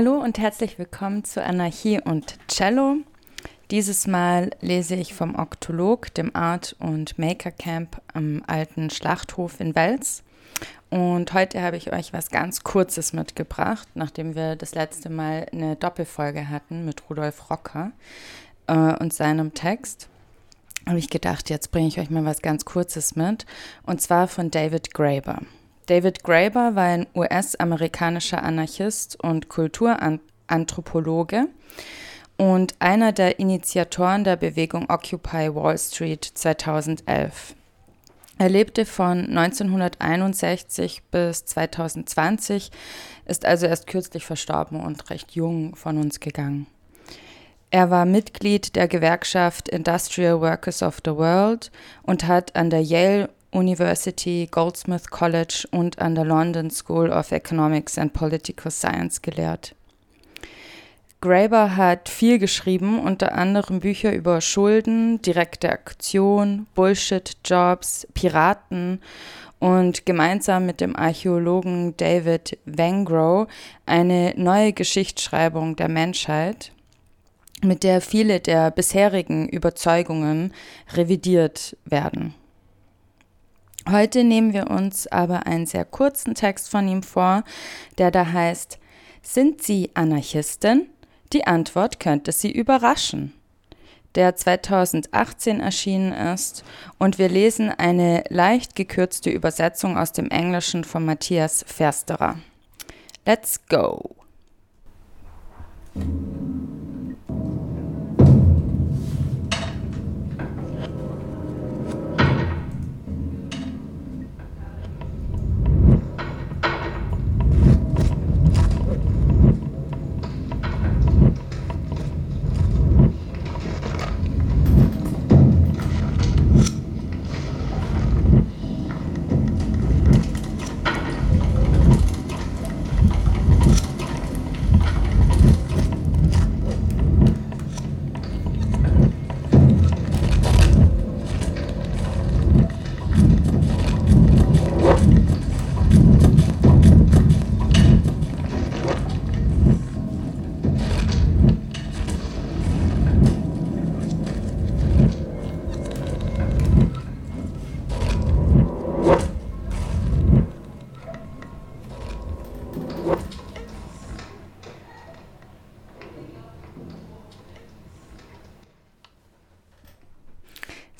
Hallo und herzlich willkommen zu Anarchie und Cello. Dieses Mal lese ich vom Oktolog, dem Art- und Maker Camp am alten Schlachthof in Wels. Und heute habe ich euch was ganz Kurzes mitgebracht, nachdem wir das letzte Mal eine Doppelfolge hatten mit Rudolf Rocker äh, und seinem Text. Habe ich gedacht, jetzt bringe ich euch mal was ganz Kurzes mit. Und zwar von David Graeber. David Graeber war ein US-amerikanischer Anarchist und Kulturanthropologe und einer der Initiatoren der Bewegung Occupy Wall Street 2011. Er lebte von 1961 bis 2020, ist also erst kürzlich verstorben und recht jung von uns gegangen. Er war Mitglied der Gewerkschaft Industrial Workers of the World und hat an der Yale University, Goldsmith College und an der London School of Economics and Political Science gelehrt. Graeber hat viel geschrieben, unter anderem Bücher über Schulden, direkte Aktion, Bullshit-Jobs, Piraten und gemeinsam mit dem Archäologen David Vangrow eine neue Geschichtsschreibung der Menschheit, mit der viele der bisherigen Überzeugungen revidiert werden. Heute nehmen wir uns aber einen sehr kurzen Text von ihm vor, der da heißt, sind Sie Anarchistin? Die Antwort könnte Sie überraschen. Der 2018 erschienen ist und wir lesen eine leicht gekürzte Übersetzung aus dem Englischen von Matthias Fersterer. Let's go!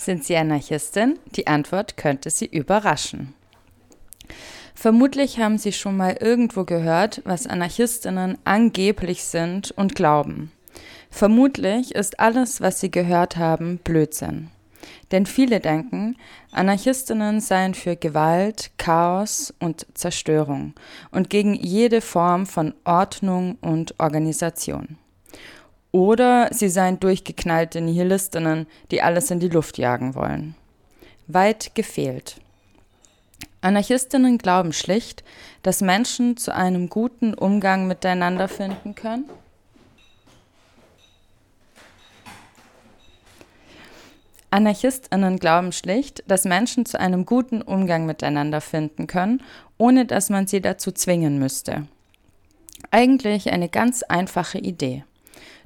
Sind Sie Anarchistin? Die Antwort könnte Sie überraschen. Vermutlich haben Sie schon mal irgendwo gehört, was Anarchistinnen angeblich sind und glauben. Vermutlich ist alles, was Sie gehört haben, Blödsinn. Denn viele denken, Anarchistinnen seien für Gewalt, Chaos und Zerstörung und gegen jede Form von Ordnung und Organisation. Oder sie seien durchgeknallte Nihilistinnen, die alles in die Luft jagen wollen. Weit gefehlt. Anarchistinnen glauben schlicht, dass Menschen zu einem guten Umgang miteinander finden können. Anarchistinnen glauben schlicht, dass Menschen zu einem guten Umgang miteinander finden können, ohne dass man sie dazu zwingen müsste. Eigentlich eine ganz einfache Idee.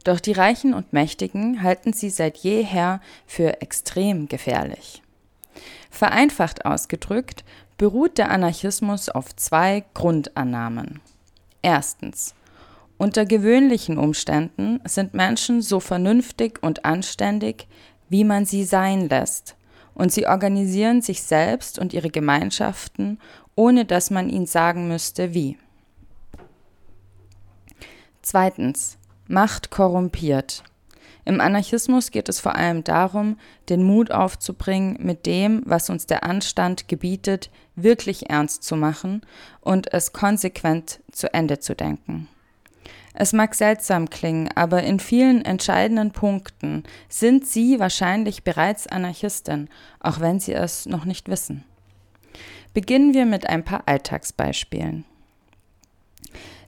Doch die Reichen und Mächtigen halten sie seit jeher für extrem gefährlich. Vereinfacht ausgedrückt beruht der Anarchismus auf zwei Grundannahmen. Erstens. Unter gewöhnlichen Umständen sind Menschen so vernünftig und anständig, wie man sie sein lässt, und sie organisieren sich selbst und ihre Gemeinschaften, ohne dass man ihnen sagen müsste, wie. Zweitens. Macht korrumpiert. Im Anarchismus geht es vor allem darum, den Mut aufzubringen, mit dem, was uns der Anstand gebietet, wirklich ernst zu machen und es konsequent zu Ende zu denken. Es mag seltsam klingen, aber in vielen entscheidenden Punkten sind Sie wahrscheinlich bereits Anarchistin, auch wenn Sie es noch nicht wissen. Beginnen wir mit ein paar Alltagsbeispielen.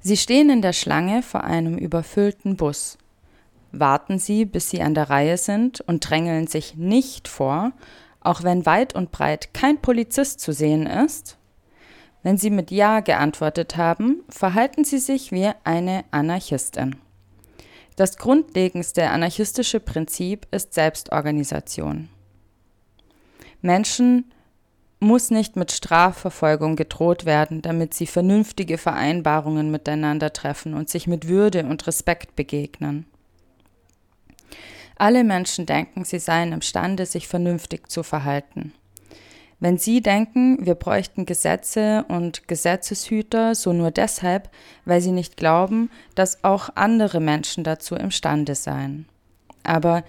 Sie stehen in der Schlange vor einem überfüllten Bus. Warten Sie, bis Sie an der Reihe sind und drängeln sich nicht vor, auch wenn weit und breit kein Polizist zu sehen ist? Wenn Sie mit Ja geantwortet haben, verhalten Sie sich wie eine Anarchistin. Das grundlegendste anarchistische Prinzip ist Selbstorganisation. Menschen muss nicht mit Strafverfolgung gedroht werden, damit sie vernünftige Vereinbarungen miteinander treffen und sich mit Würde und Respekt begegnen. Alle Menschen denken, sie seien imstande, sich vernünftig zu verhalten. Wenn Sie denken, wir bräuchten Gesetze und Gesetzeshüter, so nur deshalb, weil Sie nicht glauben, dass auch andere Menschen dazu imstande seien. Aber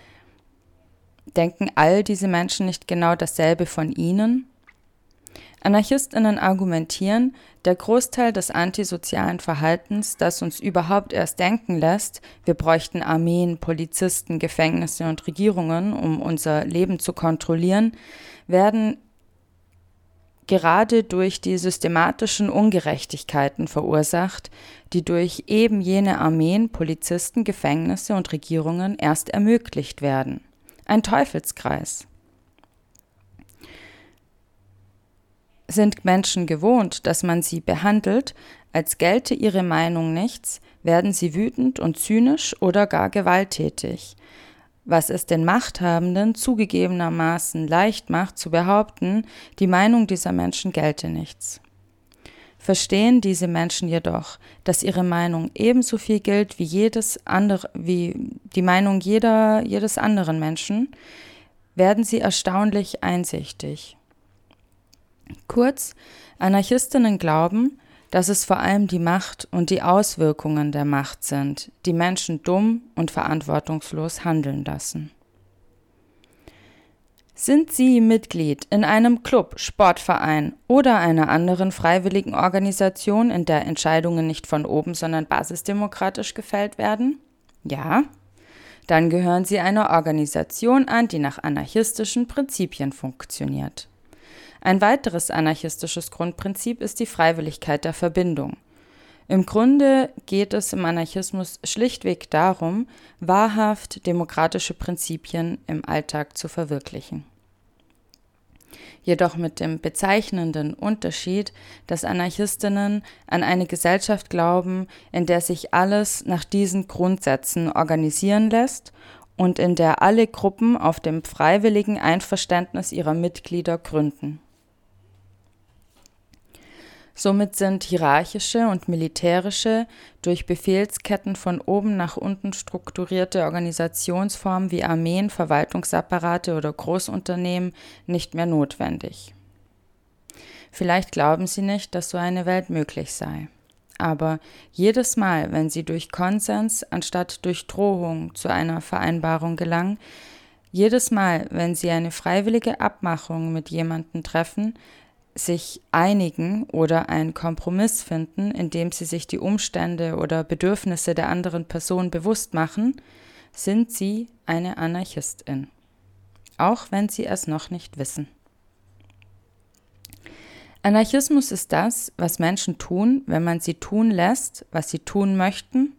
denken all diese Menschen nicht genau dasselbe von Ihnen? Anarchistinnen argumentieren, der Großteil des antisozialen Verhaltens, das uns überhaupt erst denken lässt, wir bräuchten Armeen, Polizisten, Gefängnisse und Regierungen, um unser Leben zu kontrollieren, werden gerade durch die systematischen Ungerechtigkeiten verursacht, die durch eben jene Armeen, Polizisten, Gefängnisse und Regierungen erst ermöglicht werden. Ein Teufelskreis. Sind Menschen gewohnt, dass man sie behandelt, als gelte ihre Meinung nichts, werden sie wütend und zynisch oder gar gewalttätig, was es den Machthabenden zugegebenermaßen leicht macht zu behaupten, die Meinung dieser Menschen gelte nichts. Verstehen diese Menschen jedoch, dass ihre Meinung ebenso viel gilt wie jedes andere, wie die Meinung jeder, jedes anderen Menschen, werden sie erstaunlich einsichtig. Kurz, Anarchistinnen glauben, dass es vor allem die Macht und die Auswirkungen der Macht sind, die Menschen dumm und verantwortungslos handeln lassen. Sind Sie Mitglied in einem Club, Sportverein oder einer anderen freiwilligen Organisation, in der Entscheidungen nicht von oben, sondern basisdemokratisch gefällt werden? Ja? Dann gehören Sie einer Organisation an, die nach anarchistischen Prinzipien funktioniert. Ein weiteres anarchistisches Grundprinzip ist die Freiwilligkeit der Verbindung. Im Grunde geht es im Anarchismus schlichtweg darum, wahrhaft demokratische Prinzipien im Alltag zu verwirklichen. Jedoch mit dem bezeichnenden Unterschied, dass Anarchistinnen an eine Gesellschaft glauben, in der sich alles nach diesen Grundsätzen organisieren lässt und in der alle Gruppen auf dem freiwilligen Einverständnis ihrer Mitglieder gründen. Somit sind hierarchische und militärische, durch Befehlsketten von oben nach unten strukturierte Organisationsformen wie Armeen, Verwaltungsapparate oder Großunternehmen nicht mehr notwendig. Vielleicht glauben Sie nicht, dass so eine Welt möglich sei. Aber jedes Mal, wenn Sie durch Konsens anstatt durch Drohung zu einer Vereinbarung gelangen, jedes Mal, wenn Sie eine freiwillige Abmachung mit jemandem treffen, sich einigen oder einen Kompromiss finden, indem sie sich die Umstände oder Bedürfnisse der anderen Person bewusst machen, sind sie eine Anarchistin, auch wenn sie es noch nicht wissen. Anarchismus ist das, was Menschen tun, wenn man sie tun lässt, was sie tun möchten,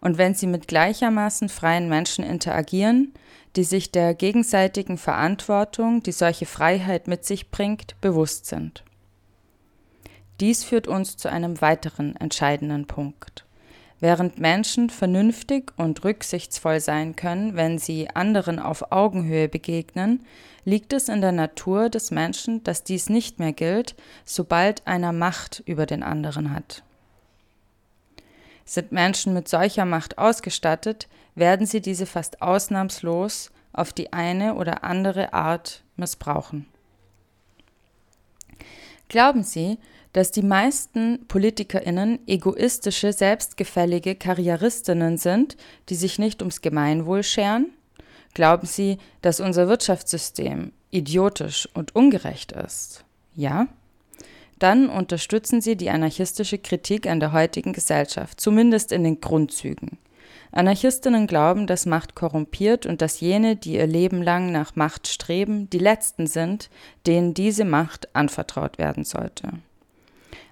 und wenn sie mit gleichermaßen freien Menschen interagieren, die sich der gegenseitigen Verantwortung, die solche Freiheit mit sich bringt, bewusst sind. Dies führt uns zu einem weiteren entscheidenden Punkt. Während Menschen vernünftig und rücksichtsvoll sein können, wenn sie anderen auf Augenhöhe begegnen, liegt es in der Natur des Menschen, dass dies nicht mehr gilt, sobald einer Macht über den anderen hat. Sind Menschen mit solcher Macht ausgestattet, werden sie diese fast ausnahmslos auf die eine oder andere Art missbrauchen. Glauben Sie, dass die meisten PolitikerInnen egoistische, selbstgefällige Karrieristinnen sind, die sich nicht ums Gemeinwohl scheren? Glauben Sie, dass unser Wirtschaftssystem idiotisch und ungerecht ist? Ja? Dann unterstützen Sie die anarchistische Kritik an der heutigen Gesellschaft, zumindest in den Grundzügen. Anarchistinnen glauben, dass Macht korrumpiert und dass jene, die ihr Leben lang nach Macht streben, die Letzten sind, denen diese Macht anvertraut werden sollte.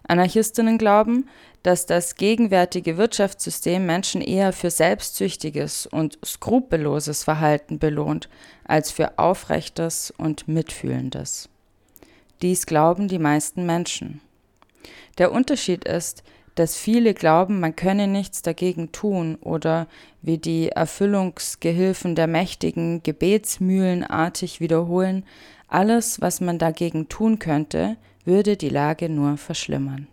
Anarchistinnen glauben, dass das gegenwärtige Wirtschaftssystem Menschen eher für selbstsüchtiges und skrupelloses Verhalten belohnt, als für aufrechtes und mitfühlendes. Dies glauben die meisten Menschen. Der Unterschied ist, dass viele glauben, man könne nichts dagegen tun oder wie die Erfüllungsgehilfen der Mächtigen gebetsmühlenartig wiederholen, alles, was man dagegen tun könnte, würde die Lage nur verschlimmern.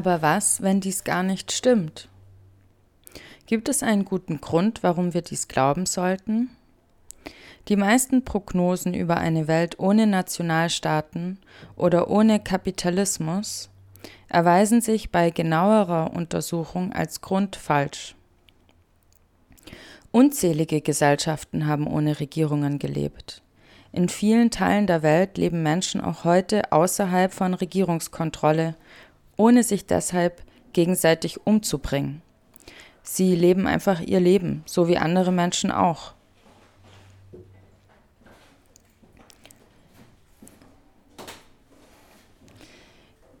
Aber was, wenn dies gar nicht stimmt? Gibt es einen guten Grund, warum wir dies glauben sollten? Die meisten Prognosen über eine Welt ohne Nationalstaaten oder ohne Kapitalismus erweisen sich bei genauerer Untersuchung als Grund falsch. Unzählige Gesellschaften haben ohne Regierungen gelebt. In vielen Teilen der Welt leben Menschen auch heute außerhalb von Regierungskontrolle ohne sich deshalb gegenseitig umzubringen. Sie leben einfach ihr Leben, so wie andere Menschen auch.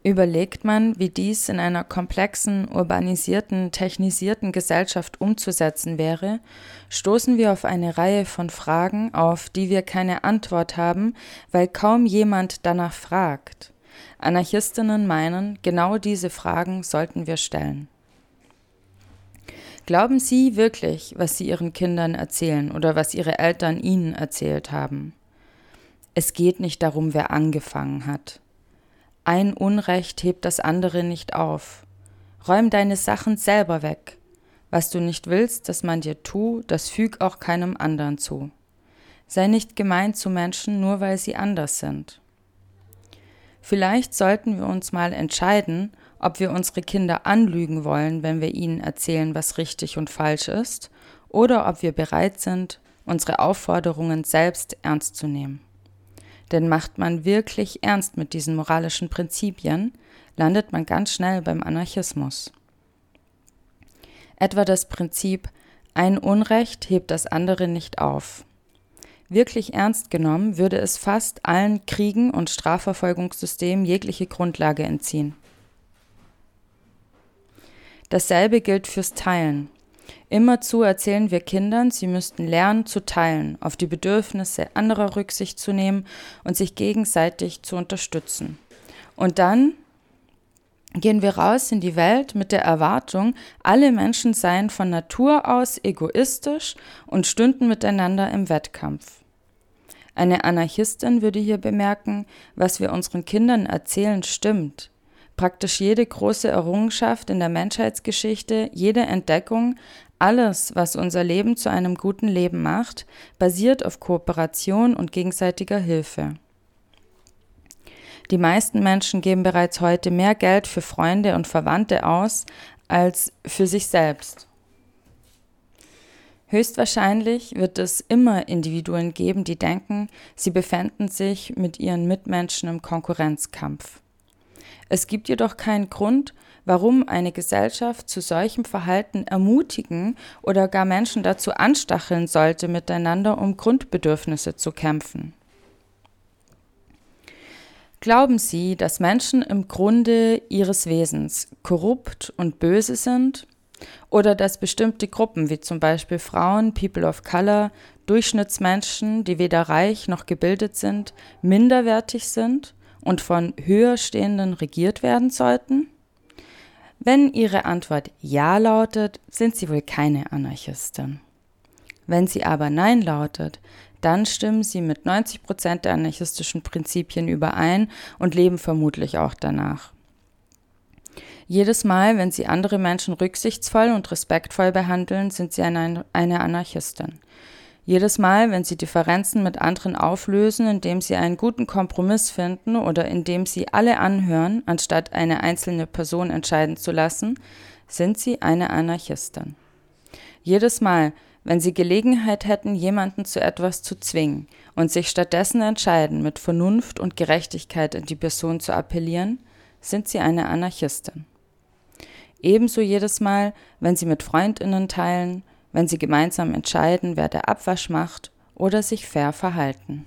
Überlegt man, wie dies in einer komplexen, urbanisierten, technisierten Gesellschaft umzusetzen wäre, stoßen wir auf eine Reihe von Fragen, auf die wir keine Antwort haben, weil kaum jemand danach fragt. Anarchistinnen meinen, genau diese Fragen sollten wir stellen. Glauben Sie wirklich, was Sie Ihren Kindern erzählen oder was Ihre Eltern Ihnen erzählt haben? Es geht nicht darum, wer angefangen hat. Ein Unrecht hebt das andere nicht auf. Räum deine Sachen selber weg. Was du nicht willst, dass man dir tu, das füg auch keinem anderen zu. Sei nicht gemein zu Menschen, nur weil sie anders sind. Vielleicht sollten wir uns mal entscheiden, ob wir unsere Kinder anlügen wollen, wenn wir ihnen erzählen, was richtig und falsch ist, oder ob wir bereit sind, unsere Aufforderungen selbst ernst zu nehmen. Denn macht man wirklich ernst mit diesen moralischen Prinzipien, landet man ganz schnell beim Anarchismus. etwa das Prinzip ein Unrecht hebt das andere nicht auf. Wirklich ernst genommen würde es fast allen Kriegen und Strafverfolgungssystemen jegliche Grundlage entziehen. Dasselbe gilt fürs Teilen. Immerzu erzählen wir Kindern, sie müssten lernen zu teilen, auf die Bedürfnisse anderer Rücksicht zu nehmen und sich gegenseitig zu unterstützen. Und dann gehen wir raus in die Welt mit der Erwartung, alle Menschen seien von Natur aus egoistisch und stünden miteinander im Wettkampf. Eine Anarchistin würde hier bemerken, was wir unseren Kindern erzählen, stimmt. Praktisch jede große Errungenschaft in der Menschheitsgeschichte, jede Entdeckung, alles, was unser Leben zu einem guten Leben macht, basiert auf Kooperation und gegenseitiger Hilfe. Die meisten Menschen geben bereits heute mehr Geld für Freunde und Verwandte aus als für sich selbst. Höchstwahrscheinlich wird es immer Individuen geben, die denken, sie befänden sich mit ihren Mitmenschen im Konkurrenzkampf. Es gibt jedoch keinen Grund, warum eine Gesellschaft zu solchem Verhalten ermutigen oder gar Menschen dazu anstacheln sollte, miteinander um Grundbedürfnisse zu kämpfen. Glauben Sie, dass Menschen im Grunde ihres Wesens korrupt und böse sind? Oder dass bestimmte Gruppen, wie zum Beispiel Frauen, People of Color, Durchschnittsmenschen, die weder reich noch gebildet sind, minderwertig sind und von höher stehenden regiert werden sollten? Wenn Ihre Antwort Ja lautet, sind Sie wohl keine Anarchistin. Wenn sie aber Nein lautet, dann stimmen sie mit 90 Prozent der anarchistischen Prinzipien überein und leben vermutlich auch danach. Jedes Mal, wenn sie andere Menschen rücksichtsvoll und respektvoll behandeln, sind sie eine, eine Anarchistin. Jedes Mal, wenn sie Differenzen mit anderen auflösen, indem sie einen guten Kompromiss finden oder indem sie alle anhören, anstatt eine einzelne Person entscheiden zu lassen, sind sie eine Anarchistin. Jedes Mal, wenn sie Gelegenheit hätten, jemanden zu etwas zu zwingen und sich stattdessen entscheiden, mit Vernunft und Gerechtigkeit in die Person zu appellieren, sind sie eine Anarchistin. Ebenso jedes Mal, wenn sie mit Freundinnen teilen, wenn sie gemeinsam entscheiden, wer der Abwasch macht oder sich fair verhalten.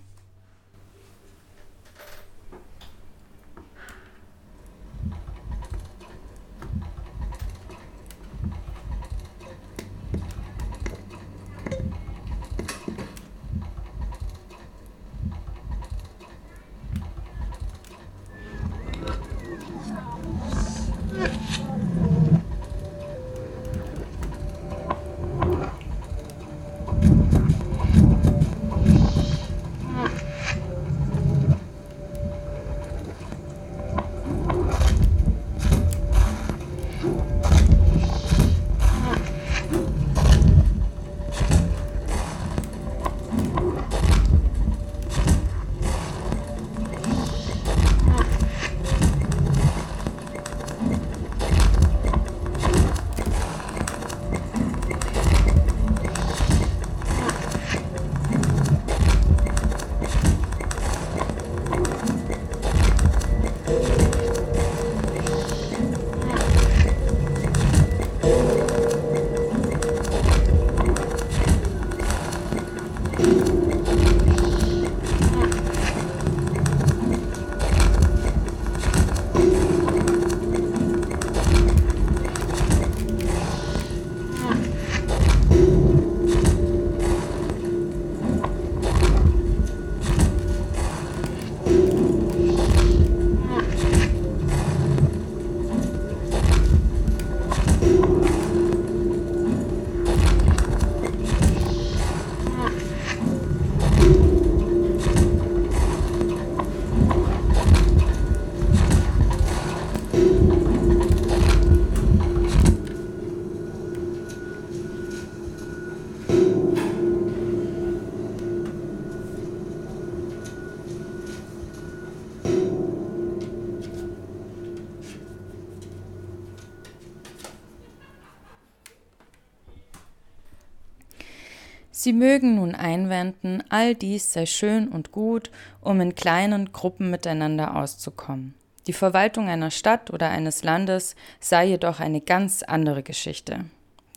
Sie mögen nun einwenden, all dies sei schön und gut, um in kleinen Gruppen miteinander auszukommen. Die Verwaltung einer Stadt oder eines Landes sei jedoch eine ganz andere Geschichte.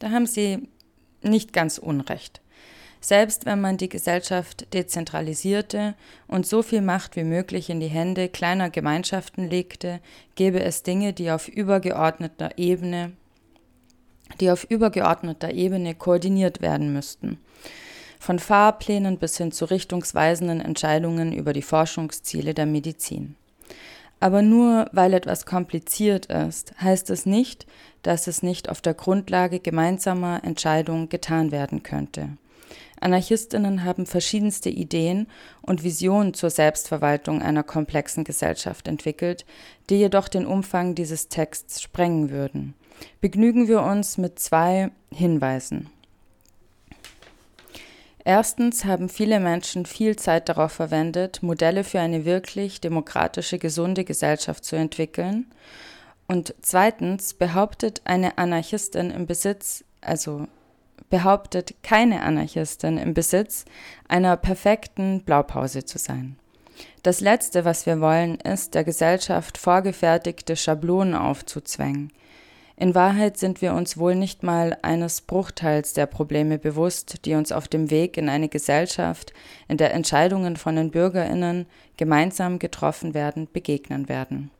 Da haben Sie nicht ganz unrecht. Selbst wenn man die Gesellschaft dezentralisierte und so viel Macht wie möglich in die Hände kleiner Gemeinschaften legte, gäbe es Dinge, die auf übergeordneter Ebene, die auf übergeordneter Ebene koordiniert werden müssten. Von Fahrplänen bis hin zu richtungsweisenden Entscheidungen über die Forschungsziele der Medizin. Aber nur weil etwas kompliziert ist, heißt es nicht, dass es nicht auf der Grundlage gemeinsamer Entscheidungen getan werden könnte. Anarchistinnen haben verschiedenste Ideen und Visionen zur Selbstverwaltung einer komplexen Gesellschaft entwickelt, die jedoch den Umfang dieses Texts sprengen würden. Begnügen wir uns mit zwei Hinweisen. Erstens haben viele Menschen viel Zeit darauf verwendet, Modelle für eine wirklich demokratische, gesunde Gesellschaft zu entwickeln. Und zweitens behauptet eine Anarchistin im Besitz, also behauptet keine Anarchistin im Besitz einer perfekten Blaupause zu sein. Das Letzte, was wir wollen, ist, der Gesellschaft vorgefertigte Schablonen aufzuzwängen. In Wahrheit sind wir uns wohl nicht mal eines Bruchteils der Probleme bewusst, die uns auf dem Weg in eine Gesellschaft, in der Entscheidungen von den Bürgerinnen gemeinsam getroffen werden, begegnen werden.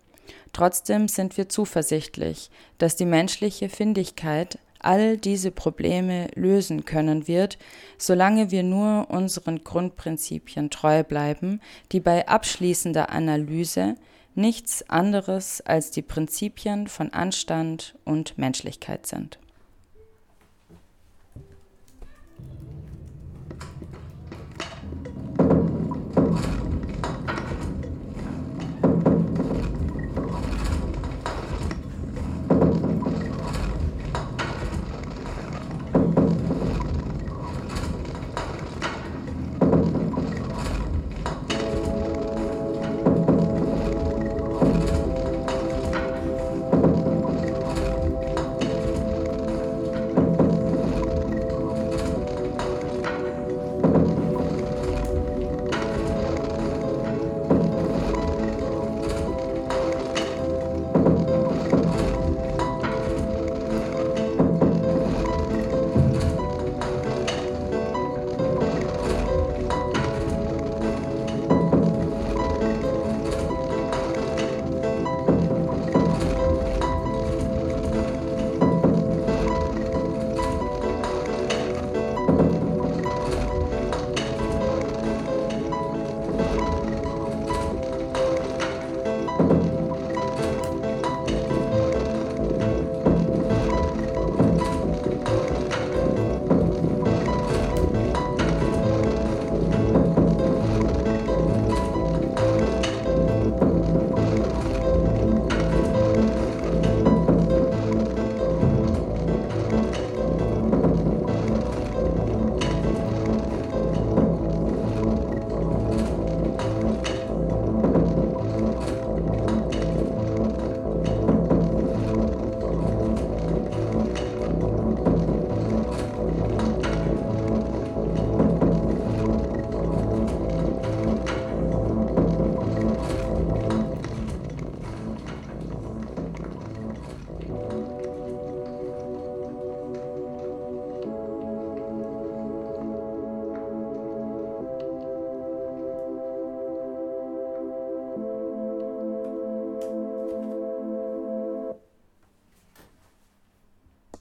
Trotzdem sind wir zuversichtlich, dass die menschliche Findigkeit all diese Probleme lösen können wird, solange wir nur unseren Grundprinzipien treu bleiben, die bei abschließender Analyse nichts anderes als die Prinzipien von Anstand und Menschlichkeit sind.